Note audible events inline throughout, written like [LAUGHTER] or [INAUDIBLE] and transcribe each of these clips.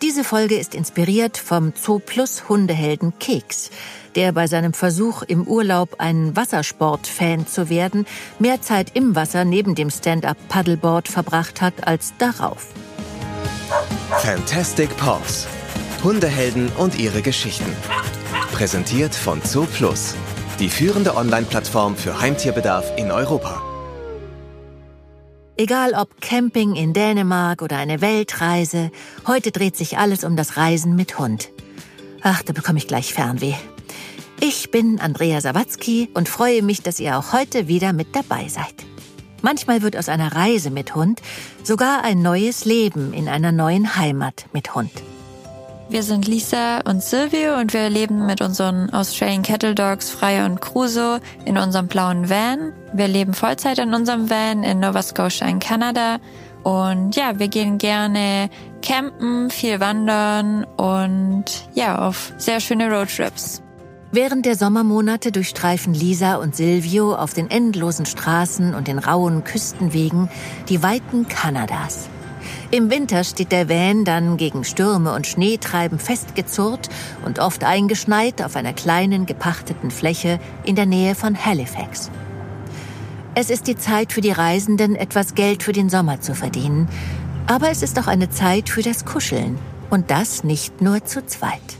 Diese Folge ist inspiriert vom Zoo Plus Hundehelden Keks, der bei seinem Versuch im Urlaub ein Wassersport-Fan zu werden, mehr Zeit im Wasser neben dem Stand-up-Paddleboard verbracht hat als darauf. Fantastic Paws. Hundehelden und ihre Geschichten. Präsentiert von Zoo Plus, die führende Online-Plattform für Heimtierbedarf in Europa. Egal ob Camping in Dänemark oder eine Weltreise, heute dreht sich alles um das Reisen mit Hund. Ach, da bekomme ich gleich Fernweh. Ich bin Andrea Sawatzki und freue mich, dass ihr auch heute wieder mit dabei seid. Manchmal wird aus einer Reise mit Hund sogar ein neues Leben in einer neuen Heimat mit Hund. Wir sind Lisa und Silvio und wir leben mit unseren Australian Cattle Dogs Freya und Crusoe in unserem blauen Van. Wir leben Vollzeit in unserem Van in Nova Scotia in Kanada. Und ja, wir gehen gerne campen, viel wandern und ja, auf sehr schöne Roadtrips. Während der Sommermonate durchstreifen Lisa und Silvio auf den endlosen Straßen und den rauen Küstenwegen die Weiten Kanadas. Im Winter steht der Van dann gegen Stürme und Schneetreiben festgezurrt und oft eingeschneit auf einer kleinen gepachteten Fläche in der Nähe von Halifax. Es ist die Zeit für die Reisenden, etwas Geld für den Sommer zu verdienen, aber es ist auch eine Zeit für das Kuscheln und das nicht nur zu zweit.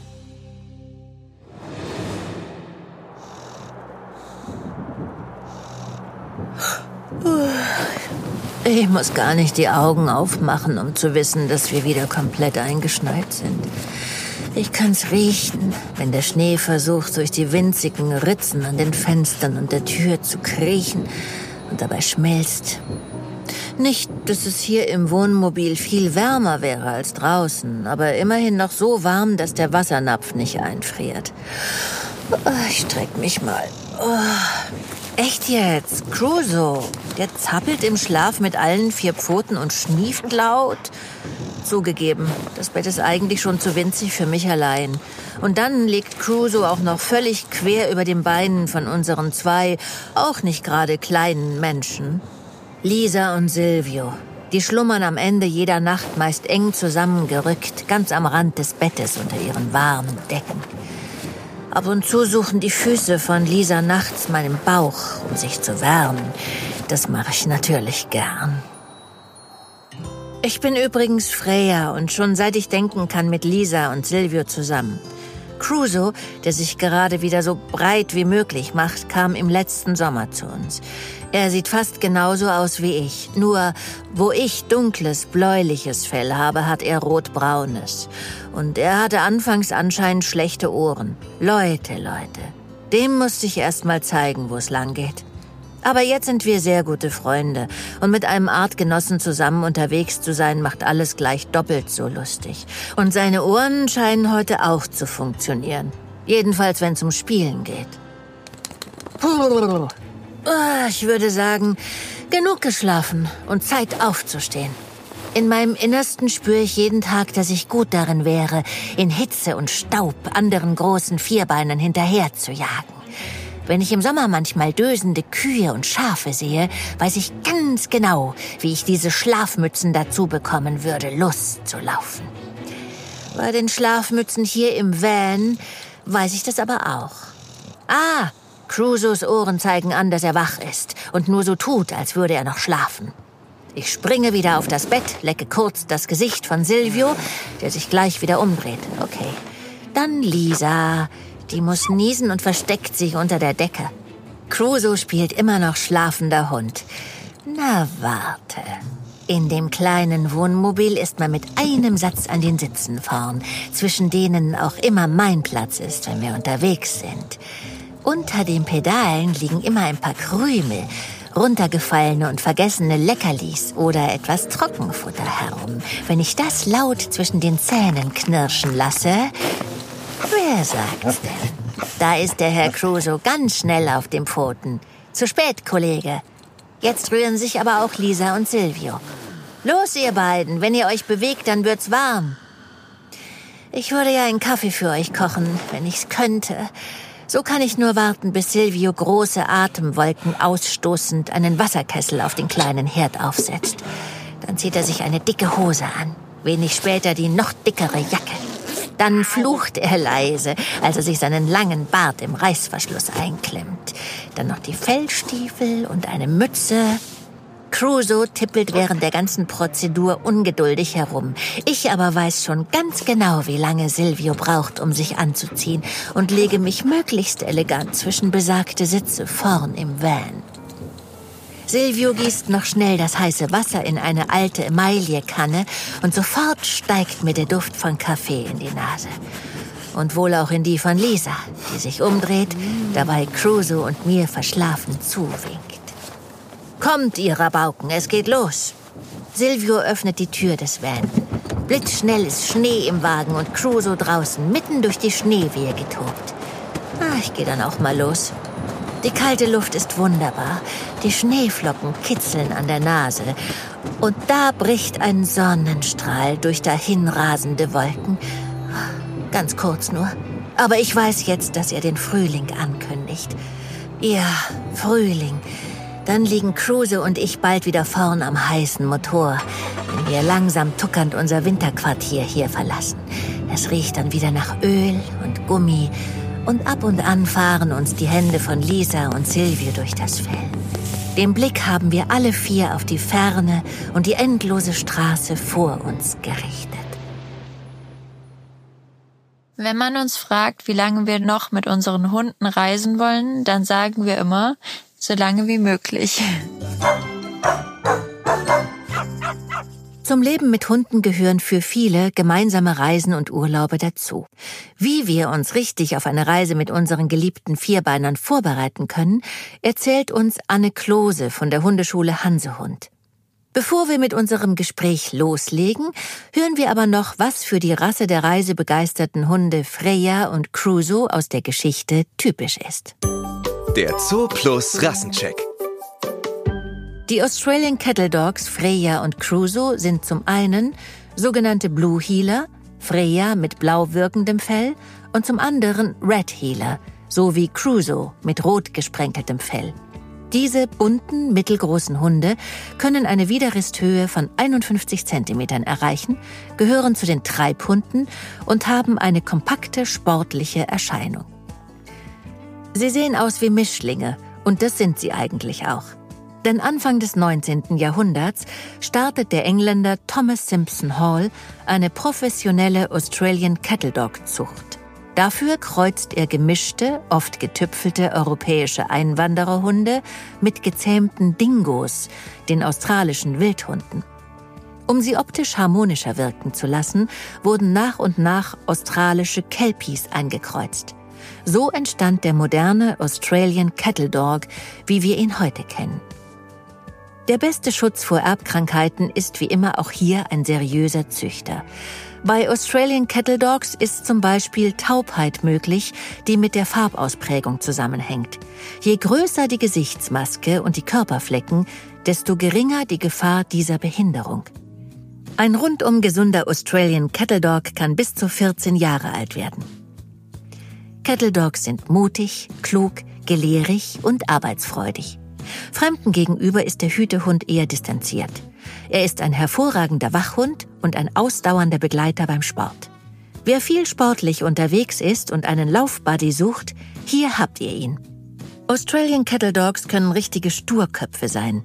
Ich muss gar nicht die Augen aufmachen, um zu wissen, dass wir wieder komplett eingeschneit sind. Ich kann's riechen, wenn der Schnee versucht, durch die winzigen Ritzen an den Fenstern und der Tür zu kriechen und dabei schmilzt. Nicht, dass es hier im Wohnmobil viel wärmer wäre als draußen, aber immerhin noch so warm, dass der Wassernapf nicht einfriert. Oh, ich streck mich mal. Oh. Echt jetzt? Crusoe, der zappelt im Schlaf mit allen vier Pfoten und schnieft laut? Zugegeben, das Bett ist eigentlich schon zu winzig für mich allein. Und dann liegt Crusoe auch noch völlig quer über den Beinen von unseren zwei, auch nicht gerade kleinen Menschen. Lisa und Silvio, die schlummern am Ende jeder Nacht meist eng zusammengerückt, ganz am Rand des Bettes unter ihren warmen Decken. Ab und zu suchen die Füße von Lisa nachts meinen Bauch, um sich zu wärmen. Das mache ich natürlich gern. Ich bin übrigens Freya und schon seit ich denken kann mit Lisa und Silvio zusammen. Crusoe, der sich gerade wieder so breit wie möglich macht, kam im letzten Sommer zu uns. Er sieht fast genauso aus wie ich. Nur, wo ich dunkles, bläuliches Fell habe, hat er rotbraunes. Und er hatte anfangs anscheinend schlechte Ohren. Leute, Leute. Dem musste ich erst mal zeigen, wo es lang geht. Aber jetzt sind wir sehr gute Freunde und mit einem Artgenossen zusammen unterwegs zu sein, macht alles gleich doppelt so lustig. Und seine Ohren scheinen heute auch zu funktionieren. Jedenfalls, wenn es um Spielen geht. Ah, ich würde sagen, genug geschlafen und Zeit aufzustehen. In meinem Innersten spüre ich jeden Tag, dass ich gut darin wäre, in Hitze und Staub anderen großen Vierbeinern hinterher zu jagen. Wenn ich im Sommer manchmal dösende Kühe und Schafe sehe, weiß ich ganz genau, wie ich diese Schlafmützen dazu bekommen würde, Lust zu laufen. Bei den Schlafmützen hier im Van weiß ich das aber auch. Ah, Crusoes Ohren zeigen an, dass er wach ist und nur so tut, als würde er noch schlafen. Ich springe wieder auf das Bett, lecke kurz das Gesicht von Silvio, der sich gleich wieder umdreht. Okay. Dann Lisa. Die muss niesen und versteckt sich unter der Decke. Crusoe spielt immer noch schlafender Hund. Na warte. In dem kleinen Wohnmobil ist man mit einem Satz an den Sitzen vorn, zwischen denen auch immer mein Platz ist, wenn wir unterwegs sind. Unter den Pedalen liegen immer ein paar Krümel, runtergefallene und vergessene Leckerlis oder etwas Trockenfutter herum. Wenn ich das laut zwischen den Zähnen knirschen lasse, wer sagt's denn? Da ist der Herr Crusoe ganz schnell auf den Pfoten. Zu spät, Kollege. Jetzt rühren sich aber auch Lisa und Silvio. Los, ihr beiden, wenn ihr euch bewegt, dann wird's warm. Ich würde ja einen Kaffee für euch kochen, wenn ich's könnte. So kann ich nur warten, bis Silvio große Atemwolken ausstoßend einen Wasserkessel auf den kleinen Herd aufsetzt. Dann zieht er sich eine dicke Hose an, Wenig später die noch dickere Jacke. Dann flucht er leise, als er sich seinen langen Bart im Reißverschluss einklemmt. Dann noch die Fellstiefel und eine Mütze. Crusoe tippelt während der ganzen Prozedur ungeduldig herum. Ich aber weiß schon ganz genau, wie lange Silvio braucht, um sich anzuziehen und lege mich möglichst elegant zwischen besagte Sitze vorn im Van. Silvio gießt noch schnell das heiße Wasser in eine alte Emaillekanne und sofort steigt mir der Duft von Kaffee in die Nase. Und wohl auch in die von Lisa, die sich umdreht, dabei Crusoe und mir verschlafen zuwinkt. Kommt, ihr Rabauken, es geht los. Silvio öffnet die Tür des Van. Blitzschnell ist Schnee im Wagen und Crusoe draußen, mitten durch die Schneewehe getobt. Ah, ich gehe dann auch mal los. Die kalte Luft ist wunderbar. Die Schneeflocken kitzeln an der Nase. Und da bricht ein Sonnenstrahl durch dahinrasende Wolken. Ganz kurz nur. Aber ich weiß jetzt, dass er den Frühling ankündigt. Ja, Frühling. Dann liegen Kruse und ich bald wieder vorn am heißen Motor, wenn wir langsam tuckernd unser Winterquartier hier verlassen. Es riecht dann wieder nach Öl und Gummi und ab und an fahren uns die Hände von Lisa und Silvio durch das Fell. Den Blick haben wir alle vier auf die Ferne und die endlose Straße vor uns gerichtet. Wenn man uns fragt, wie lange wir noch mit unseren Hunden reisen wollen, dann sagen wir immer, so lange wie möglich. Zum Leben mit Hunden gehören für viele gemeinsame Reisen und Urlaube dazu. Wie wir uns richtig auf eine Reise mit unseren geliebten Vierbeinern vorbereiten können, erzählt uns Anne Klose von der Hundeschule Hansehund. Bevor wir mit unserem Gespräch loslegen, hören wir aber noch, was für die Rasse der reisebegeisterten Hunde Freya und Crusoe aus der Geschichte typisch ist. Der Zoo Plus Rassencheck. Die Australian Cattle Dogs Freya und Crusoe sind zum einen sogenannte Blue Healer, Freya mit blau wirkendem Fell, und zum anderen Red Healer, sowie Crusoe mit rot gesprenkeltem Fell. Diese bunten, mittelgroßen Hunde können eine Widerristhöhe von 51 cm erreichen, gehören zu den Treibhunden und haben eine kompakte, sportliche Erscheinung. Sie sehen aus wie Mischlinge, und das sind sie eigentlich auch. Denn Anfang des 19. Jahrhunderts startet der Engländer Thomas Simpson Hall eine professionelle Australian Cattle Dog Zucht. Dafür kreuzt er gemischte, oft getüpfelte europäische Einwandererhunde mit gezähmten Dingos, den australischen Wildhunden. Um sie optisch harmonischer wirken zu lassen, wurden nach und nach australische Kelpies eingekreuzt. So entstand der moderne Australian Cattle Dog, wie wir ihn heute kennen. Der beste Schutz vor Erbkrankheiten ist wie immer auch hier ein seriöser Züchter. Bei Australian Cattle Dogs ist zum Beispiel Taubheit möglich, die mit der Farbausprägung zusammenhängt. Je größer die Gesichtsmaske und die Körperflecken, desto geringer die Gefahr dieser Behinderung. Ein rundum gesunder Australian Cattle Dog kann bis zu 14 Jahre alt werden. Cattle Dogs sind mutig, klug, gelehrig und arbeitsfreudig. Fremden gegenüber ist der Hütehund eher distanziert. Er ist ein hervorragender Wachhund und ein ausdauernder Begleiter beim Sport. Wer viel sportlich unterwegs ist und einen Laufbuddy sucht, hier habt ihr ihn. Australian Cattle Dogs können richtige Sturköpfe sein.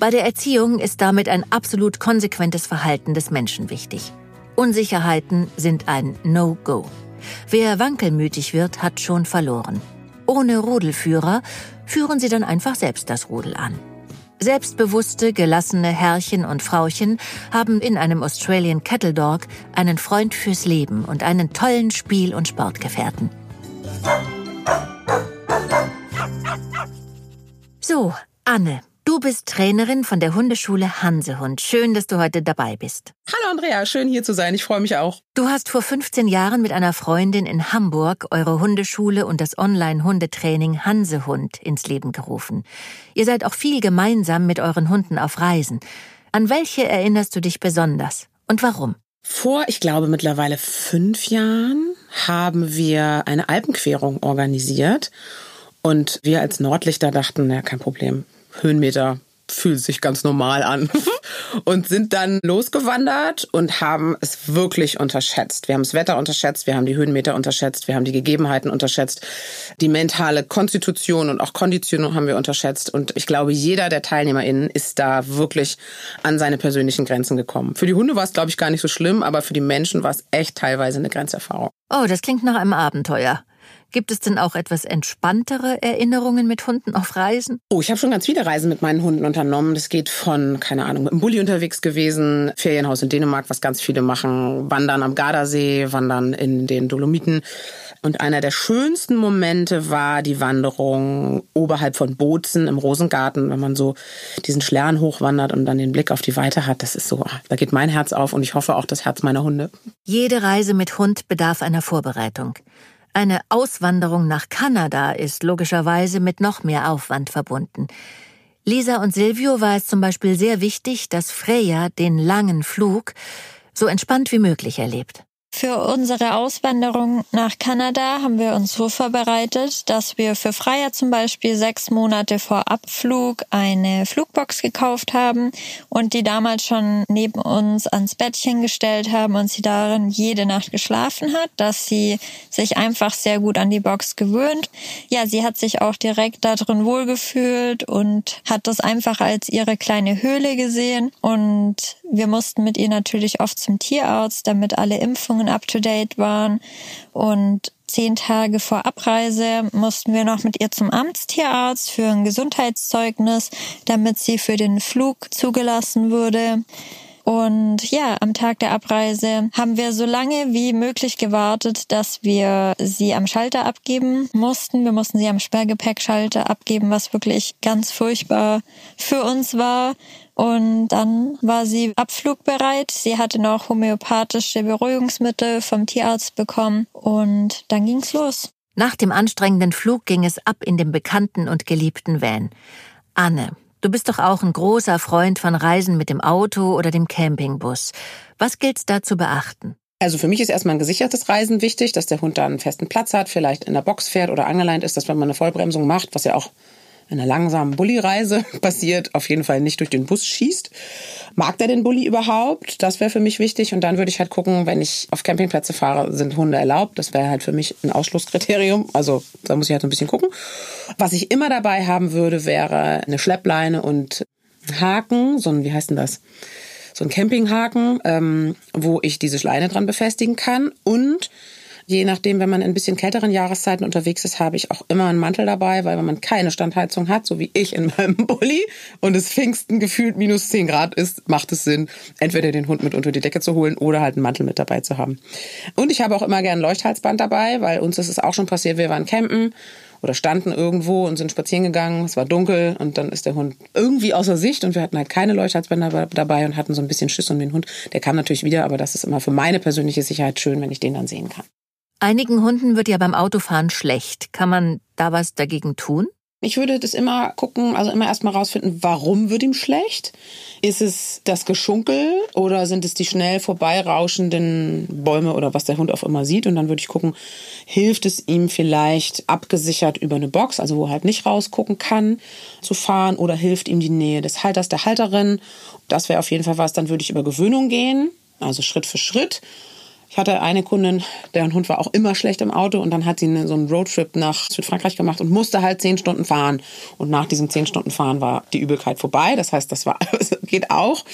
Bei der Erziehung ist damit ein absolut konsequentes Verhalten des Menschen wichtig. Unsicherheiten sind ein No-Go. Wer wankelmütig wird, hat schon verloren. Ohne Rudelführer führen sie dann einfach selbst das Rudel an. Selbstbewusste, gelassene Herrchen und Frauchen haben in einem Australian Cattle Dog einen Freund fürs Leben und einen tollen Spiel- und Sportgefährten. So, Anne, Du bist Trainerin von der Hundeschule Hansehund. Schön, dass du heute dabei bist. Hallo Andrea, schön hier zu sein. Ich freue mich auch. Du hast vor 15 Jahren mit einer Freundin in Hamburg eure Hundeschule und das Online-Hundetraining Hansehund ins Leben gerufen. Ihr seid auch viel gemeinsam mit euren Hunden auf Reisen. An welche erinnerst du dich besonders und warum? Vor, ich glaube, mittlerweile fünf Jahren haben wir eine Alpenquerung organisiert. Und wir als Nordlichter dachten, ja, kein Problem Höhenmeter fühlt sich ganz normal an. [LAUGHS] und sind dann losgewandert und haben es wirklich unterschätzt. Wir haben das Wetter unterschätzt, wir haben die Höhenmeter unterschätzt, wir haben die Gegebenheiten unterschätzt, die mentale Konstitution und auch Kondition haben wir unterschätzt. Und ich glaube, jeder der TeilnehmerInnen ist da wirklich an seine persönlichen Grenzen gekommen. Für die Hunde war es, glaube ich, gar nicht so schlimm, aber für die Menschen war es echt teilweise eine Grenzerfahrung. Oh, das klingt nach einem Abenteuer. Gibt es denn auch etwas entspanntere Erinnerungen mit Hunden auf Reisen? Oh, ich habe schon ganz viele Reisen mit meinen Hunden unternommen. Das geht von, keine Ahnung, mit dem Bulli unterwegs gewesen, Ferienhaus in Dänemark, was ganz viele machen, Wandern am Gardasee, Wandern in den Dolomiten. Und einer der schönsten Momente war die Wanderung oberhalb von Bozen im Rosengarten, wenn man so diesen Schlern hochwandert und dann den Blick auf die Weite hat. Das ist so, da geht mein Herz auf und ich hoffe auch das Herz meiner Hunde. Jede Reise mit Hund bedarf einer Vorbereitung. Eine Auswanderung nach Kanada ist logischerweise mit noch mehr Aufwand verbunden. Lisa und Silvio war es zum Beispiel sehr wichtig, dass Freya den langen Flug so entspannt wie möglich erlebt. Für unsere Auswanderung nach Kanada haben wir uns so vorbereitet, dass wir für Freier zum Beispiel sechs Monate vor Abflug eine Flugbox gekauft haben und die damals schon neben uns ans Bettchen gestellt haben und sie darin jede Nacht geschlafen hat, dass sie sich einfach sehr gut an die Box gewöhnt. Ja, sie hat sich auch direkt darin wohlgefühlt und hat das einfach als ihre kleine Höhle gesehen und wir mussten mit ihr natürlich oft zum Tierarzt, damit alle Impfungen Impfungen up-to-date waren. Und zehn Tage vor Abreise mussten wir noch mit ihr zum Amtstierarzt für ein Gesundheitszeugnis, damit sie für den Flug zugelassen wurde. Und ja, am Tag der Abreise haben wir so lange wie möglich gewartet, dass wir sie am Schalter abgeben mussten. Wir mussten sie am Sperrgepäckschalter abgeben, was wirklich ganz furchtbar für uns war. Und dann war sie abflugbereit. Sie hatte noch homöopathische Beruhigungsmittel vom Tierarzt bekommen und dann ging's los. Nach dem anstrengenden Flug ging es ab in den bekannten und geliebten Van. Anne, du bist doch auch ein großer Freund von Reisen mit dem Auto oder dem Campingbus. Was gilt's da zu beachten? Also für mich ist erstmal ein gesichertes Reisen wichtig, dass der Hund da einen festen Platz hat, vielleicht in der Box fährt oder angeleint ist, dass wenn man eine Vollbremsung macht, was ja auch einer langsamen Bulli-Reise [LAUGHS] passiert, auf jeden Fall nicht durch den Bus schießt. Mag der den Bulli überhaupt? Das wäre für mich wichtig. Und dann würde ich halt gucken, wenn ich auf Campingplätze fahre, sind Hunde erlaubt. Das wäre halt für mich ein Ausschlusskriterium. Also da muss ich halt ein bisschen gucken. Was ich immer dabei haben würde, wäre eine Schleppleine und Haken, so ein, wie heißt denn das? So ein Campinghaken, ähm, wo ich diese Schleine dran befestigen kann und Je nachdem, wenn man in ein bisschen kälteren Jahreszeiten unterwegs ist, habe ich auch immer einen Mantel dabei, weil wenn man keine Standheizung hat, so wie ich in meinem [LAUGHS] Bulli und es Pfingsten gefühlt minus 10 Grad ist, macht es Sinn, entweder den Hund mit unter die Decke zu holen oder halt einen Mantel mit dabei zu haben. Und ich habe auch immer gern ein Leuchthalsband dabei, weil uns ist es auch schon passiert, wir waren campen oder standen irgendwo und sind spazieren gegangen. Es war dunkel und dann ist der Hund irgendwie außer Sicht und wir hatten halt keine Leuchthalsbänder dabei und hatten so ein bisschen Schiss um den Hund. Der kam natürlich wieder, aber das ist immer für meine persönliche Sicherheit schön, wenn ich den dann sehen kann. Einigen Hunden wird ja beim Autofahren schlecht. Kann man da was dagegen tun? Ich würde das immer gucken, also immer erstmal rausfinden, warum wird ihm schlecht? Ist es das Geschunkel oder sind es die schnell vorbeirauschenden Bäume oder was der Hund auch immer sieht? Und dann würde ich gucken, hilft es ihm vielleicht abgesichert über eine Box, also wo er halt nicht rausgucken kann, zu fahren oder hilft ihm die Nähe des Halters, der Halterin? Das wäre auf jeden Fall was. Dann würde ich über Gewöhnung gehen, also Schritt für Schritt ich hatte eine Kundin, deren Hund war auch immer schlecht im Auto und dann hat sie so einen Roadtrip nach Südfrankreich gemacht und musste halt zehn Stunden fahren. Und nach diesem zehn Stunden Fahren war die Übelkeit vorbei. Das heißt, das war, [LAUGHS] geht auch.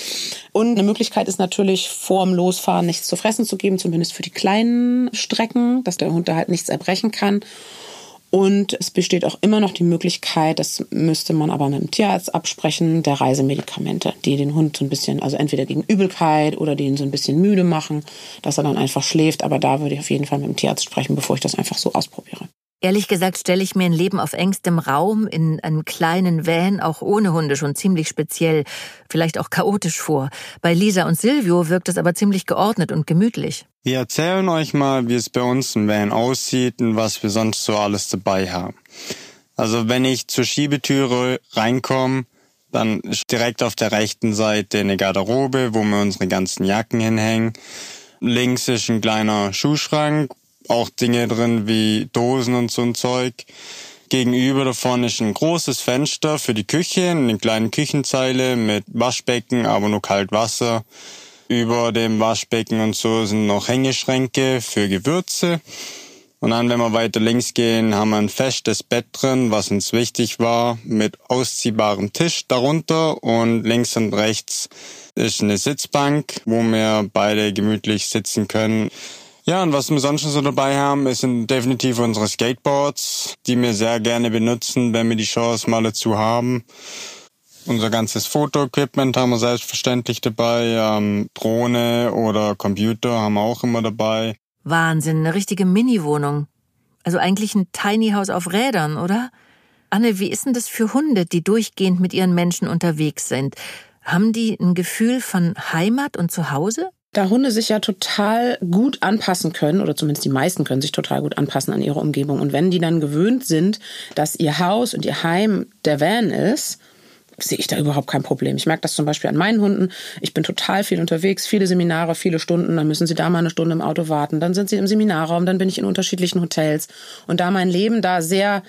Und eine Möglichkeit ist natürlich, vorm Losfahren nichts zu fressen zu geben, zumindest für die kleinen Strecken, dass der Hund da halt nichts erbrechen kann. Und es besteht auch immer noch die Möglichkeit, das müsste man aber mit dem Tierarzt absprechen, der Reisemedikamente, die den Hund so ein bisschen, also entweder gegen Übelkeit oder den so ein bisschen müde machen, dass er dann einfach schläft. Aber da würde ich auf jeden Fall mit dem Tierarzt sprechen, bevor ich das einfach so ausprobiere. Ehrlich gesagt stelle ich mir ein Leben auf engstem Raum in einem kleinen Van, auch ohne Hunde, schon ziemlich speziell, vielleicht auch chaotisch vor. Bei Lisa und Silvio wirkt es aber ziemlich geordnet und gemütlich. Wir erzählen euch mal, wie es bei uns im Van aussieht und was wir sonst so alles dabei haben. Also wenn ich zur Schiebetüre reinkomme, dann ist direkt auf der rechten Seite eine Garderobe, wo wir unsere ganzen Jacken hinhängen. Links ist ein kleiner Schuhschrank, auch Dinge drin wie Dosen und so ein Zeug. Gegenüber davon ist ein großes Fenster für die Küche, eine kleine Küchenzeile mit Waschbecken, aber nur Kaltwasser. Über dem Waschbecken und so sind noch Hängeschränke für Gewürze. Und dann, wenn wir weiter links gehen, haben wir ein festes Bett drin, was uns wichtig war, mit ausziehbarem Tisch darunter. Und links und rechts ist eine Sitzbank, wo wir beide gemütlich sitzen können. Ja, und was wir sonst so dabei haben, sind definitiv unsere Skateboards, die wir sehr gerne benutzen, wenn wir die Chance mal dazu haben. Unser ganzes Fotoequipment haben wir selbstverständlich dabei. Ähm, Drohne oder Computer haben wir auch immer dabei. Wahnsinn, eine richtige Mini-Wohnung. Also eigentlich ein Tiny House auf Rädern, oder? Anne, wie ist denn das für Hunde, die durchgehend mit ihren Menschen unterwegs sind? Haben die ein Gefühl von Heimat und Zuhause? Da Hunde sich ja total gut anpassen können, oder zumindest die meisten können sich total gut anpassen an ihre Umgebung. Und wenn die dann gewöhnt sind, dass ihr Haus und ihr Heim der Van ist, sehe ich da überhaupt kein Problem. Ich merke das zum Beispiel an meinen Hunden. Ich bin total viel unterwegs, viele Seminare, viele Stunden. Dann müssen sie da mal eine Stunde im Auto warten. Dann sind sie im Seminarraum, dann bin ich in unterschiedlichen Hotels. Und da mein Leben da sehr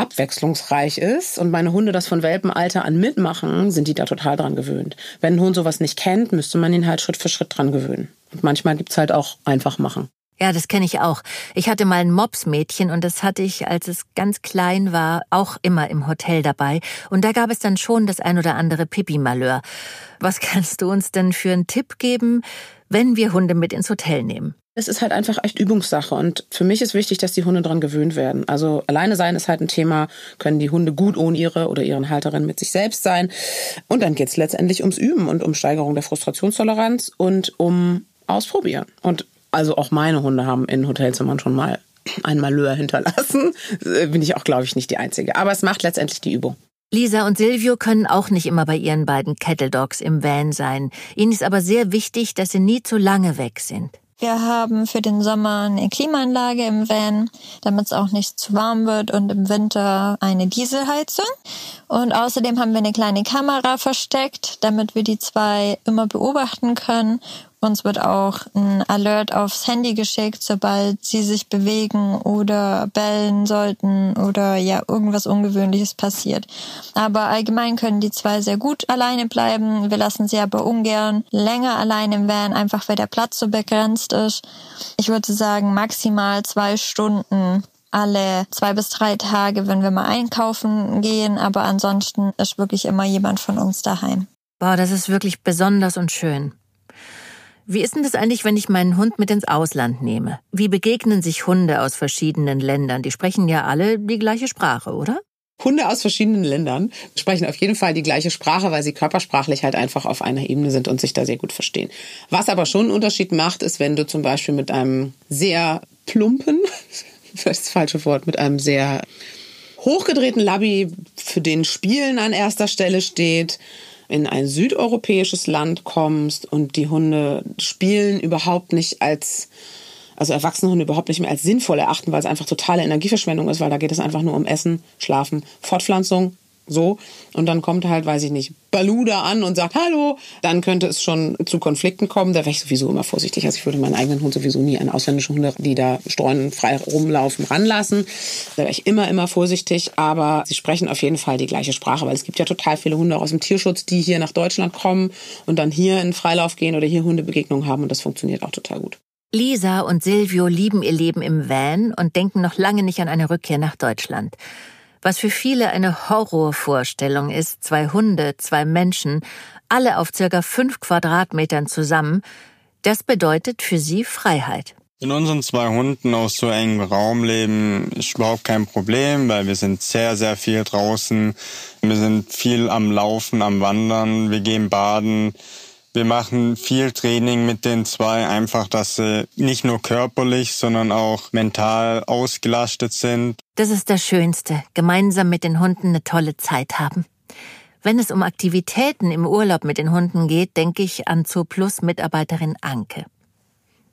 abwechslungsreich ist und meine Hunde das von Welpenalter an mitmachen, sind die da total dran gewöhnt. Wenn ein Hund sowas nicht kennt, müsste man ihn halt Schritt für Schritt dran gewöhnen. Und manchmal gibt's halt auch einfach machen. Ja, das kenne ich auch. Ich hatte mal ein Mopsmädchen und das hatte ich, als es ganz klein war, auch immer im Hotel dabei. Und da gab es dann schon das ein oder andere Pipi-Malheur. Was kannst du uns denn für einen Tipp geben, wenn wir Hunde mit ins Hotel nehmen? Es ist halt einfach echt Übungssache und für mich ist wichtig, dass die Hunde dran gewöhnt werden. Also alleine sein ist halt ein Thema, können die Hunde gut ohne ihre oder ihren Halterin mit sich selbst sein. Und dann geht's letztendlich ums Üben und um Steigerung der Frustrationstoleranz und um Ausprobieren. Und also auch meine Hunde haben in Hotelzimmern schon mal ein Malheur hinterlassen. Äh, bin ich auch, glaube ich, nicht die Einzige. Aber es macht letztendlich die Übung. Lisa und Silvio können auch nicht immer bei ihren beiden Kettle Dogs im Van sein. Ihnen ist aber sehr wichtig, dass sie nie zu lange weg sind. Wir haben für den Sommer eine Klimaanlage im Van, damit es auch nicht zu warm wird und im Winter eine Dieselheizung. Und außerdem haben wir eine kleine Kamera versteckt, damit wir die zwei immer beobachten können uns wird auch ein Alert aufs Handy geschickt, sobald sie sich bewegen oder bellen sollten oder ja irgendwas Ungewöhnliches passiert. Aber allgemein können die zwei sehr gut alleine bleiben. Wir lassen sie aber ungern länger allein im Van, einfach weil der Platz so begrenzt ist. Ich würde sagen maximal zwei Stunden alle zwei bis drei Tage, wenn wir mal einkaufen gehen. Aber ansonsten ist wirklich immer jemand von uns daheim. Boah, das ist wirklich besonders und schön. Wie ist denn das eigentlich, wenn ich meinen Hund mit ins Ausland nehme? Wie begegnen sich Hunde aus verschiedenen Ländern? Die sprechen ja alle die gleiche Sprache, oder? Hunde aus verschiedenen Ländern sprechen auf jeden Fall die gleiche Sprache, weil sie körpersprachlich halt einfach auf einer Ebene sind und sich da sehr gut verstehen. Was aber schon einen Unterschied macht, ist, wenn du zum Beispiel mit einem sehr plumpen, [LAUGHS] vielleicht das falsche Wort, mit einem sehr hochgedrehten Labby, für den Spielen an erster Stelle steht, in ein südeuropäisches Land kommst und die Hunde spielen überhaupt nicht als also erwachsene Hunde überhaupt nicht mehr als sinnvoll erachten, weil es einfach totale Energieverschwendung ist, weil da geht es einfach nur um Essen, Schlafen, Fortpflanzung, so. Und dann kommt halt, weiß ich nicht, Baluda an und sagt Hallo. Dann könnte es schon zu Konflikten kommen. Da wäre ich sowieso immer vorsichtig. Also ich würde meinen eigenen Hund sowieso nie an ausländische Hunde, die da streuen, frei rumlaufen, ranlassen. Da wäre ich immer, immer vorsichtig. Aber sie sprechen auf jeden Fall die gleiche Sprache, weil es gibt ja total viele Hunde aus dem Tierschutz, die hier nach Deutschland kommen und dann hier in Freilauf gehen oder hier Hundebegegnungen haben. Und das funktioniert auch total gut. Lisa und Silvio lieben ihr Leben im Van und denken noch lange nicht an eine Rückkehr nach Deutschland. Was für viele eine Horrorvorstellung ist, zwei Hunde, zwei Menschen, alle auf circa fünf Quadratmetern zusammen, das bedeutet für sie Freiheit. In unseren zwei Hunden aus so engem Raum leben ist überhaupt kein Problem, weil wir sind sehr, sehr viel draußen. Wir sind viel am Laufen, am Wandern, wir gehen baden. Wir machen viel Training mit den zwei, einfach, dass sie nicht nur körperlich, sondern auch mental ausgelastet sind. Das ist das Schönste, gemeinsam mit den Hunden eine tolle Zeit haben. Wenn es um Aktivitäten im Urlaub mit den Hunden geht, denke ich an Zooplus Mitarbeiterin Anke.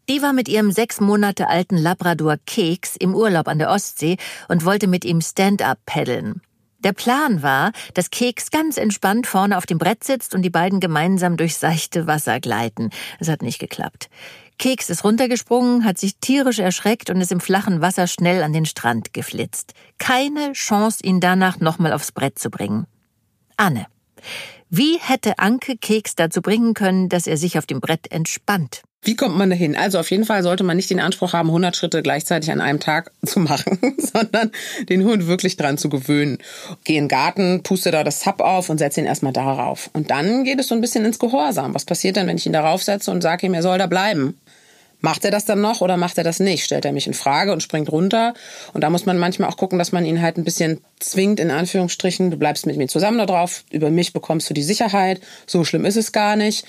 Die war mit ihrem sechs Monate alten Labrador Keks im Urlaub an der Ostsee und wollte mit ihm Stand-up paddeln. Der Plan war, dass Keks ganz entspannt vorne auf dem Brett sitzt und die beiden gemeinsam durch seichte Wasser gleiten. Es hat nicht geklappt. Keks ist runtergesprungen, hat sich tierisch erschreckt und ist im flachen Wasser schnell an den Strand geflitzt. Keine Chance, ihn danach nochmal aufs Brett zu bringen. Anne. Wie hätte Anke Keks dazu bringen können, dass er sich auf dem Brett entspannt? Wie kommt man dahin? Also auf jeden Fall sollte man nicht den Anspruch haben, 100 Schritte gleichzeitig an einem Tag [LAUGHS] zu machen, sondern den Hund wirklich dran zu gewöhnen. Geh in den Garten, puste da das Zap auf und setze ihn erstmal darauf. Und dann geht es so ein bisschen ins Gehorsam. Was passiert dann, wenn ich ihn darauf setze und sage ihm, er soll da bleiben? Macht er das dann noch oder macht er das nicht? Stellt er mich in Frage und springt runter? Und da muss man manchmal auch gucken, dass man ihn halt ein bisschen zwingt, in Anführungsstrichen. Du bleibst mit mir zusammen da drauf. Über mich bekommst du die Sicherheit. So schlimm ist es gar nicht.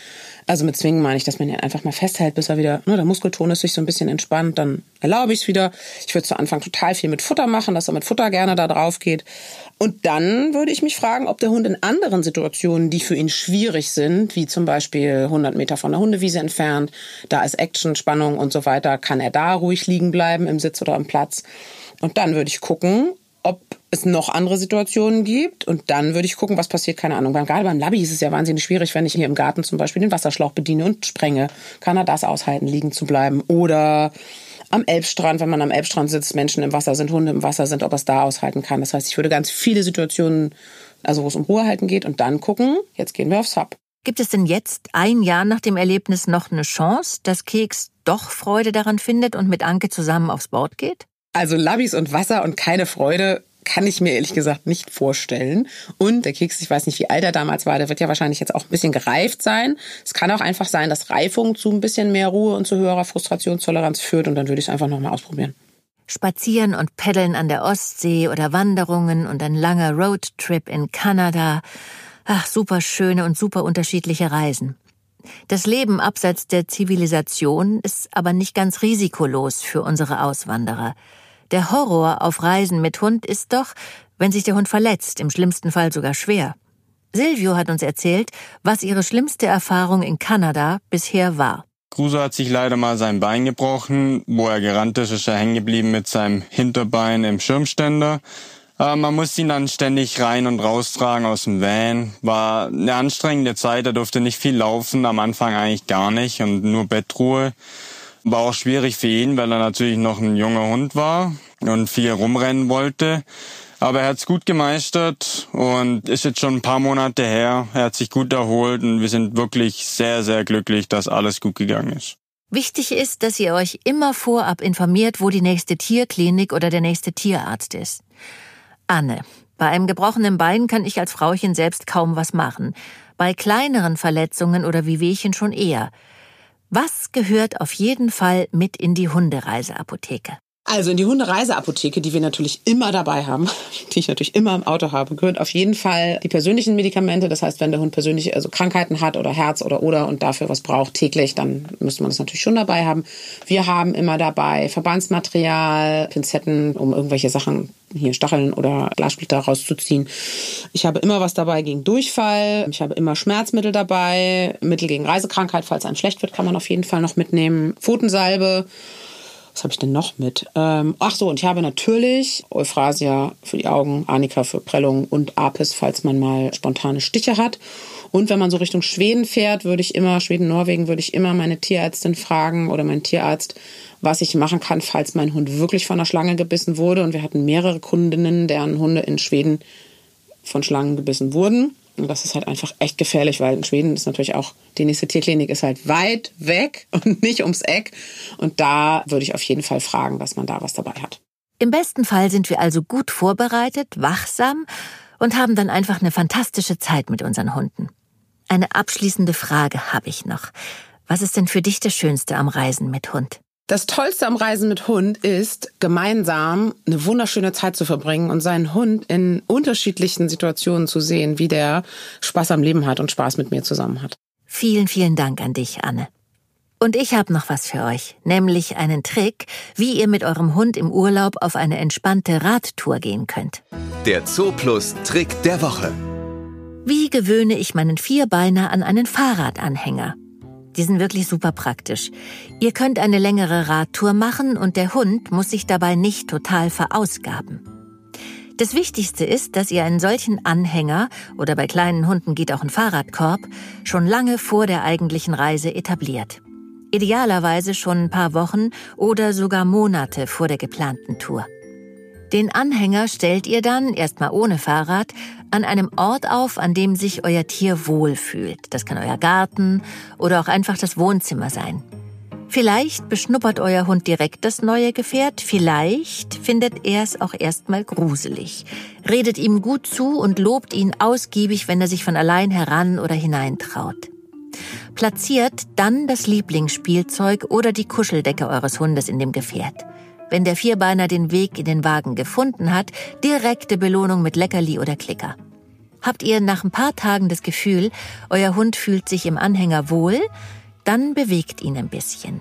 Also mit zwingen meine ich, dass man ihn einfach mal festhält, bis er wieder, ne, der Muskeltonus sich so ein bisschen entspannt. Dann erlaube ich es wieder. Ich würde zu Anfang total viel mit Futter machen, dass er mit Futter gerne da drauf geht. Und dann würde ich mich fragen, ob der Hund in anderen Situationen, die für ihn schwierig sind, wie zum Beispiel 100 Meter von der Hundewiese entfernt, da ist Action, Spannung und so weiter, kann er da ruhig liegen bleiben im Sitz oder am Platz. Und dann würde ich gucken, ob es noch andere Situationen gibt. Und dann würde ich gucken, was passiert, keine Ahnung. Gerade beim Labby ist es ja wahnsinnig schwierig, wenn ich hier im Garten zum Beispiel den Wasserschlauch bediene und sprenge. Kann er das aushalten, liegen zu bleiben? Oder am Elbstrand, wenn man am Elbstrand sitzt, Menschen im Wasser sind, Hunde im Wasser sind, ob er es da aushalten kann. Das heißt, ich würde ganz viele Situationen, also wo es um Ruhe halten geht und dann gucken, jetzt gehen wir aufs Hub. Gibt es denn jetzt, ein Jahr nach dem Erlebnis, noch eine Chance, dass Keks doch Freude daran findet und mit Anke zusammen aufs Board geht? Also Labbys und Wasser und keine Freude kann ich mir ehrlich gesagt nicht vorstellen. Und der Keks, ich weiß nicht, wie alt er damals war, der wird ja wahrscheinlich jetzt auch ein bisschen gereift sein. Es kann auch einfach sein, dass Reifung zu ein bisschen mehr Ruhe und zu höherer Frustrationstoleranz führt. Und dann würde ich es einfach nochmal ausprobieren. Spazieren und Paddeln an der Ostsee oder Wanderungen und ein langer Roadtrip in Kanada. Ach, super schöne und super unterschiedliche Reisen. Das Leben abseits der Zivilisation ist aber nicht ganz risikolos für unsere Auswanderer. Der Horror auf Reisen mit Hund ist doch, wenn sich der Hund verletzt, im schlimmsten Fall sogar schwer. Silvio hat uns erzählt, was ihre schlimmste Erfahrung in Kanada bisher war. Crusoe hat sich leider mal sein Bein gebrochen. Wo er gerannt ist, ist er hängen geblieben mit seinem Hinterbein im Schirmständer. Aber man muss ihn dann ständig rein und raustragen aus dem Van. War eine anstrengende Zeit, er durfte nicht viel laufen, am Anfang eigentlich gar nicht und nur Bettruhe. War auch schwierig für ihn, weil er natürlich noch ein junger Hund war und viel rumrennen wollte. Aber er hat es gut gemeistert und ist jetzt schon ein paar Monate her. Er hat sich gut erholt und wir sind wirklich sehr, sehr glücklich, dass alles gut gegangen ist. Wichtig ist, dass ihr euch immer vorab informiert, wo die nächste Tierklinik oder der nächste Tierarzt ist. Anne, bei einem gebrochenen Bein kann ich als Frauchen selbst kaum was machen. Bei kleineren Verletzungen oder Wehwehchen schon eher. Was gehört auf jeden Fall mit in die Hundereiseapotheke? Also in die Hundereiseapotheke, die wir natürlich immer dabei haben, [LAUGHS] die ich natürlich immer im Auto habe, gehört auf jeden Fall die persönlichen Medikamente. Das heißt, wenn der Hund persönliche also Krankheiten hat oder Herz oder oder und dafür was braucht täglich, dann müsste man das natürlich schon dabei haben. Wir haben immer dabei Verbandsmaterial, Pinzetten, um irgendwelche Sachen hier Stacheln oder Glassplitter rauszuziehen. Ich habe immer was dabei gegen Durchfall. Ich habe immer Schmerzmittel dabei. Mittel gegen Reisekrankheit, falls einem schlecht wird, kann man auf jeden Fall noch mitnehmen. Pfotensalbe was habe ich denn noch mit? Ähm, ach so, und ich habe natürlich Euphrasia für die Augen, Arnika für Prellung und Apis, falls man mal spontane Stiche hat. Und wenn man so Richtung Schweden fährt, würde ich immer, Schweden, Norwegen, würde ich immer meine Tierärztin fragen oder meinen Tierarzt, was ich machen kann, falls mein Hund wirklich von einer Schlange gebissen wurde. Und wir hatten mehrere Kundinnen, deren Hunde in Schweden von Schlangen gebissen wurden. Und das ist halt einfach echt gefährlich, weil in Schweden ist natürlich auch, die nächste Tierklinik ist halt weit weg [LAUGHS] und nicht ums Eck. Und da würde ich auf jeden Fall fragen, dass man da was dabei hat. Im besten Fall sind wir also gut vorbereitet, wachsam und haben dann einfach eine fantastische Zeit mit unseren Hunden. Eine abschließende Frage habe ich noch. Was ist denn für dich das Schönste am Reisen mit Hund? Das Tollste am Reisen mit Hund ist, gemeinsam eine wunderschöne Zeit zu verbringen und seinen Hund in unterschiedlichen Situationen zu sehen, wie der Spaß am Leben hat und Spaß mit mir zusammen hat. Vielen, vielen Dank an dich, Anne. Und ich habe noch was für euch, nämlich einen Trick, wie ihr mit eurem Hund im Urlaub auf eine entspannte Radtour gehen könnt. Der Zooplus Trick der Woche. Wie gewöhne ich meinen Vierbeiner an einen Fahrradanhänger? Die sind wirklich super praktisch. Ihr könnt eine längere Radtour machen und der Hund muss sich dabei nicht total verausgaben. Das Wichtigste ist, dass ihr einen solchen Anhänger oder bei kleinen Hunden geht auch ein Fahrradkorb schon lange vor der eigentlichen Reise etabliert. Idealerweise schon ein paar Wochen oder sogar Monate vor der geplanten Tour. Den Anhänger stellt ihr dann, erstmal ohne Fahrrad, an einem Ort auf, an dem sich euer Tier wohlfühlt. Das kann euer Garten oder auch einfach das Wohnzimmer sein. Vielleicht beschnuppert euer Hund direkt das neue Gefährt, vielleicht findet er es auch erstmal gruselig, redet ihm gut zu und lobt ihn ausgiebig, wenn er sich von allein heran oder hineintraut. Platziert dann das Lieblingsspielzeug oder die Kuscheldecke eures Hundes in dem Gefährt. Wenn der Vierbeiner den Weg in den Wagen gefunden hat, direkte Belohnung mit Leckerli oder Klicker. Habt ihr nach ein paar Tagen das Gefühl, euer Hund fühlt sich im Anhänger wohl, dann bewegt ihn ein bisschen.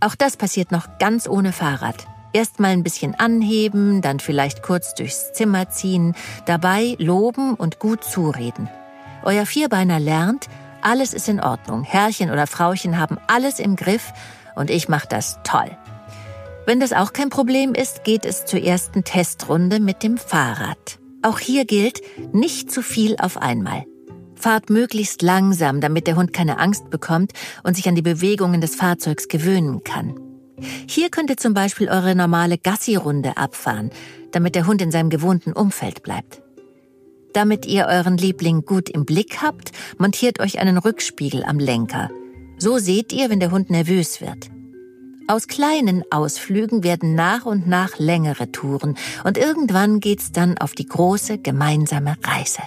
Auch das passiert noch ganz ohne Fahrrad. Erst mal ein bisschen anheben, dann vielleicht kurz durchs Zimmer ziehen, dabei loben und gut zureden. Euer Vierbeiner lernt, alles ist in Ordnung. Herrchen oder Frauchen haben alles im Griff und ich mache das toll. Wenn das auch kein Problem ist, geht es zur ersten Testrunde mit dem Fahrrad. Auch hier gilt, nicht zu viel auf einmal. Fahrt möglichst langsam, damit der Hund keine Angst bekommt und sich an die Bewegungen des Fahrzeugs gewöhnen kann. Hier könnt ihr zum Beispiel eure normale Gassi-Runde abfahren, damit der Hund in seinem gewohnten Umfeld bleibt. Damit ihr euren Liebling gut im Blick habt, montiert euch einen Rückspiegel am Lenker. So seht ihr, wenn der Hund nervös wird. Aus kleinen Ausflügen werden nach und nach längere Touren und irgendwann geht's dann auf die große gemeinsame Reise.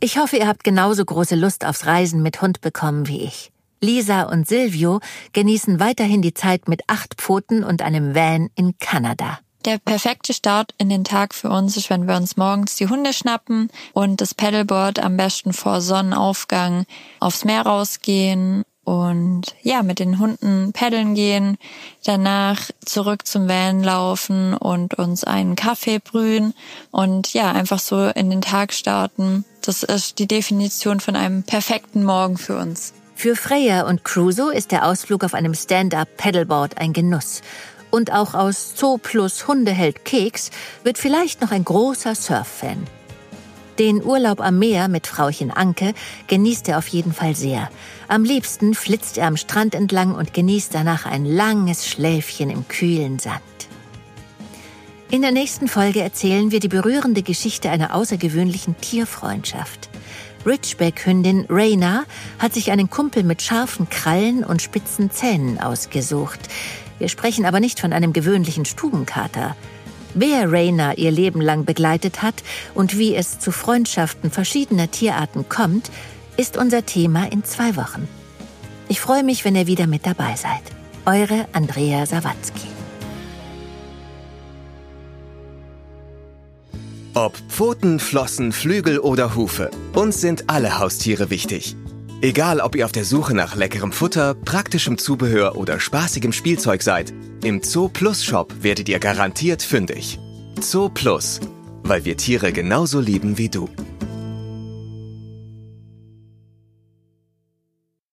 Ich hoffe, ihr habt genauso große Lust aufs Reisen mit Hund bekommen wie ich. Lisa und Silvio genießen weiterhin die Zeit mit acht Pfoten und einem Van in Kanada. Der perfekte Start in den Tag für uns ist, wenn wir uns morgens die Hunde schnappen und das Paddleboard am besten vor Sonnenaufgang aufs Meer rausgehen und ja, mit den Hunden paddeln gehen, danach zurück zum Van laufen und uns einen Kaffee brühen und ja, einfach so in den Tag starten. Das ist die Definition von einem perfekten Morgen für uns. Für Freya und Crusoe ist der Ausflug auf einem Stand-up-Paddleboard ein Genuss. Und auch aus Zoo plus Hundeheld Keks wird vielleicht noch ein großer Surf-Fan. Den Urlaub am Meer mit Frauchen Anke genießt er auf jeden Fall sehr. Am liebsten flitzt er am Strand entlang und genießt danach ein langes Schläfchen im kühlen Sand. In der nächsten Folge erzählen wir die berührende Geschichte einer außergewöhnlichen Tierfreundschaft. Ridgeback-Hündin Raina hat sich einen Kumpel mit scharfen Krallen und spitzen Zähnen ausgesucht. Wir sprechen aber nicht von einem gewöhnlichen Stubenkater. Wer Raina ihr Leben lang begleitet hat und wie es zu Freundschaften verschiedener Tierarten kommt, ist unser Thema in zwei Wochen. Ich freue mich, wenn ihr wieder mit dabei seid. Eure Andrea Sawatzki. Ob Pfoten, Flossen, Flügel oder Hufe, uns sind alle Haustiere wichtig. Egal, ob ihr auf der Suche nach leckerem Futter, praktischem Zubehör oder spaßigem Spielzeug seid, im Zoo Plus Shop werdet ihr garantiert fündig. Zoo Plus, weil wir Tiere genauso lieben wie du.